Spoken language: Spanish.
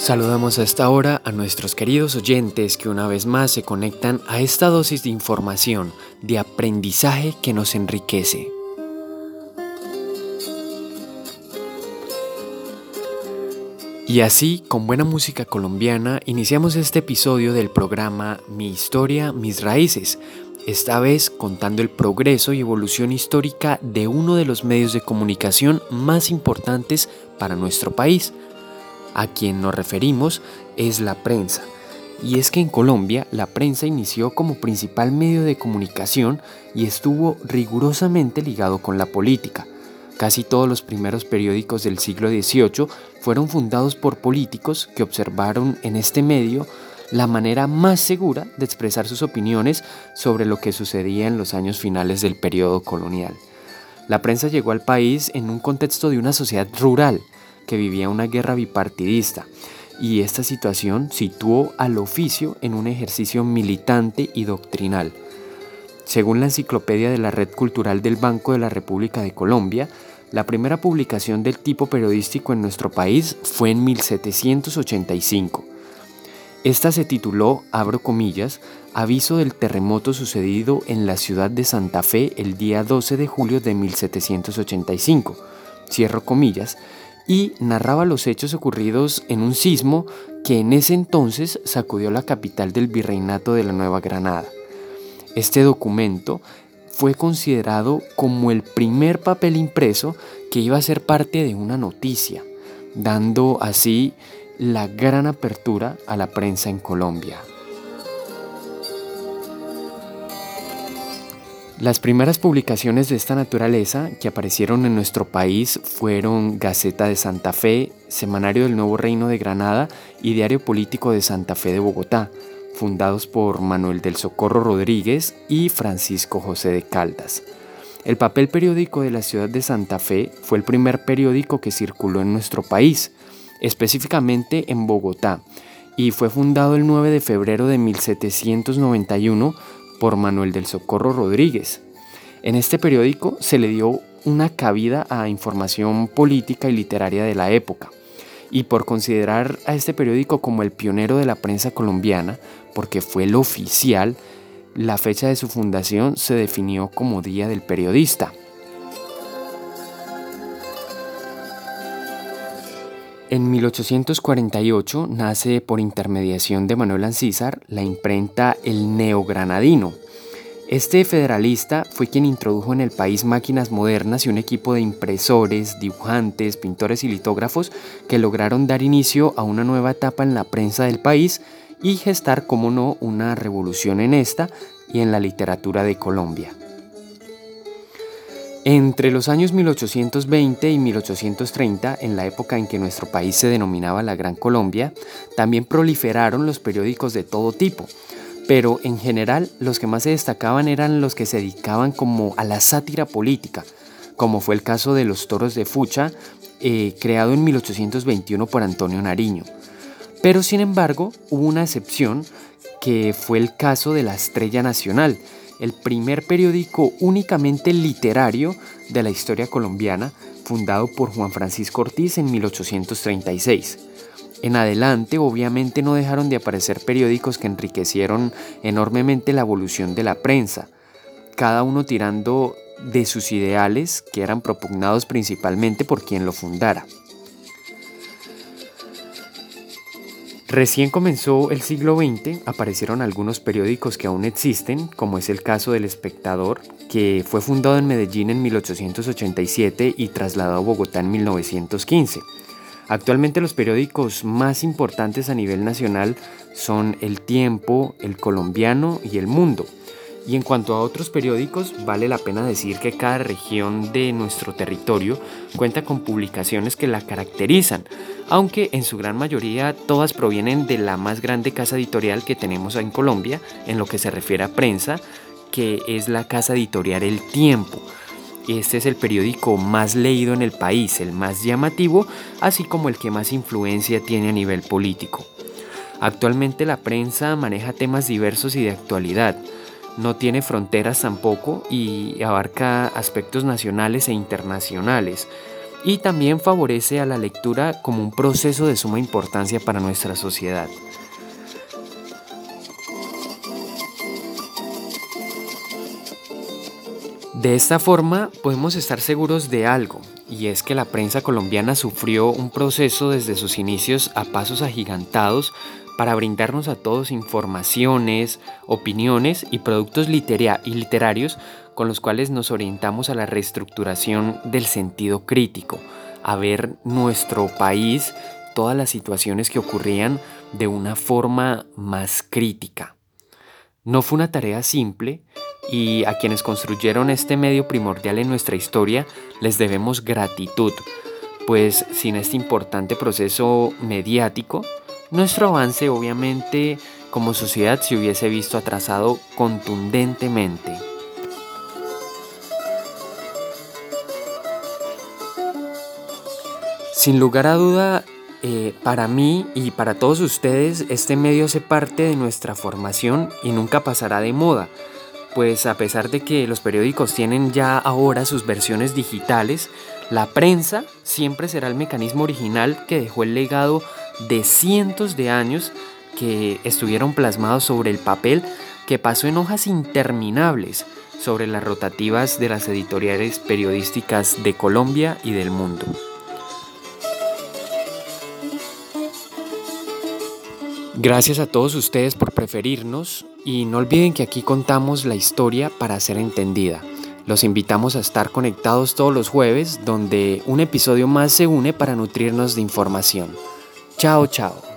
Saludamos a esta hora a nuestros queridos oyentes que una vez más se conectan a esta dosis de información, de aprendizaje que nos enriquece. Y así, con buena música colombiana, iniciamos este episodio del programa Mi historia, mis raíces, esta vez contando el progreso y evolución histórica de uno de los medios de comunicación más importantes para nuestro país. A quien nos referimos es la prensa. Y es que en Colombia la prensa inició como principal medio de comunicación y estuvo rigurosamente ligado con la política. Casi todos los primeros periódicos del siglo XVIII fueron fundados por políticos que observaron en este medio la manera más segura de expresar sus opiniones sobre lo que sucedía en los años finales del periodo colonial. La prensa llegó al país en un contexto de una sociedad rural vivía una guerra bipartidista y esta situación situó al oficio en un ejercicio militante y doctrinal. Según la enciclopedia de la Red Cultural del Banco de la República de Colombia, la primera publicación del tipo periodístico en nuestro país fue en 1785. Esta se tituló, abro comillas, Aviso del terremoto sucedido en la ciudad de Santa Fe el día 12 de julio de 1785, cierro comillas, y narraba los hechos ocurridos en un sismo que en ese entonces sacudió la capital del virreinato de la Nueva Granada. Este documento fue considerado como el primer papel impreso que iba a ser parte de una noticia, dando así la gran apertura a la prensa en Colombia. Las primeras publicaciones de esta naturaleza que aparecieron en nuestro país fueron Gaceta de Santa Fe, Semanario del Nuevo Reino de Granada y Diario Político de Santa Fe de Bogotá, fundados por Manuel del Socorro Rodríguez y Francisco José de Caldas. El papel periódico de la ciudad de Santa Fe fue el primer periódico que circuló en nuestro país, específicamente en Bogotá, y fue fundado el 9 de febrero de 1791 por Manuel del Socorro Rodríguez. En este periódico se le dio una cabida a información política y literaria de la época y por considerar a este periódico como el pionero de la prensa colombiana, porque fue el oficial, la fecha de su fundación se definió como Día del Periodista. En 1848 nace por intermediación de Manuel Ancísar la imprenta El Neogranadino, este federalista fue quien introdujo en el país máquinas modernas y un equipo de impresores, dibujantes, pintores y litógrafos que lograron dar inicio a una nueva etapa en la prensa del país y gestar, como no, una revolución en esta y en la literatura de Colombia. Entre los años 1820 y 1830, en la época en que nuestro país se denominaba la Gran Colombia, también proliferaron los periódicos de todo tipo, pero en general los que más se destacaban eran los que se dedicaban como a la sátira política, como fue el caso de Los Toros de Fucha, eh, creado en 1821 por Antonio Nariño. Pero sin embargo hubo una excepción que fue el caso de La Estrella Nacional, el primer periódico únicamente literario de la historia colombiana, fundado por Juan Francisco Ortiz en 1836. En adelante, obviamente, no dejaron de aparecer periódicos que enriquecieron enormemente la evolución de la prensa, cada uno tirando de sus ideales que eran propugnados principalmente por quien lo fundara. Recién comenzó el siglo XX, aparecieron algunos periódicos que aún existen, como es el caso del Espectador, que fue fundado en Medellín en 1887 y trasladado a Bogotá en 1915. Actualmente los periódicos más importantes a nivel nacional son El Tiempo, El Colombiano y El Mundo. Y en cuanto a otros periódicos, vale la pena decir que cada región de nuestro territorio cuenta con publicaciones que la caracterizan, aunque en su gran mayoría todas provienen de la más grande casa editorial que tenemos en Colombia en lo que se refiere a prensa, que es la casa editorial El Tiempo este es el periódico más leído en el país, el más llamativo, así como el que más influencia tiene a nivel político. Actualmente la prensa maneja temas diversos y de actualidad. No tiene fronteras tampoco y abarca aspectos nacionales e internacionales. y también favorece a la lectura como un proceso de suma importancia para nuestra sociedad. De esta forma podemos estar seguros de algo, y es que la prensa colombiana sufrió un proceso desde sus inicios a pasos agigantados para brindarnos a todos informaciones, opiniones y productos y literarios con los cuales nos orientamos a la reestructuración del sentido crítico, a ver nuestro país, todas las situaciones que ocurrían de una forma más crítica. No fue una tarea simple, y a quienes construyeron este medio primordial en nuestra historia les debemos gratitud, pues sin este importante proceso mediático, nuestro avance obviamente como sociedad se hubiese visto atrasado contundentemente. Sin lugar a duda, eh, para mí y para todos ustedes, este medio hace parte de nuestra formación y nunca pasará de moda pues a pesar de que los periódicos tienen ya ahora sus versiones digitales, la prensa siempre será el mecanismo original que dejó el legado de cientos de años que estuvieron plasmados sobre el papel que pasó en hojas interminables sobre las rotativas de las editoriales periodísticas de Colombia y del mundo. Gracias a todos ustedes por preferirnos y no olviden que aquí contamos la historia para ser entendida. Los invitamos a estar conectados todos los jueves donde un episodio más se une para nutrirnos de información. Chao, chao.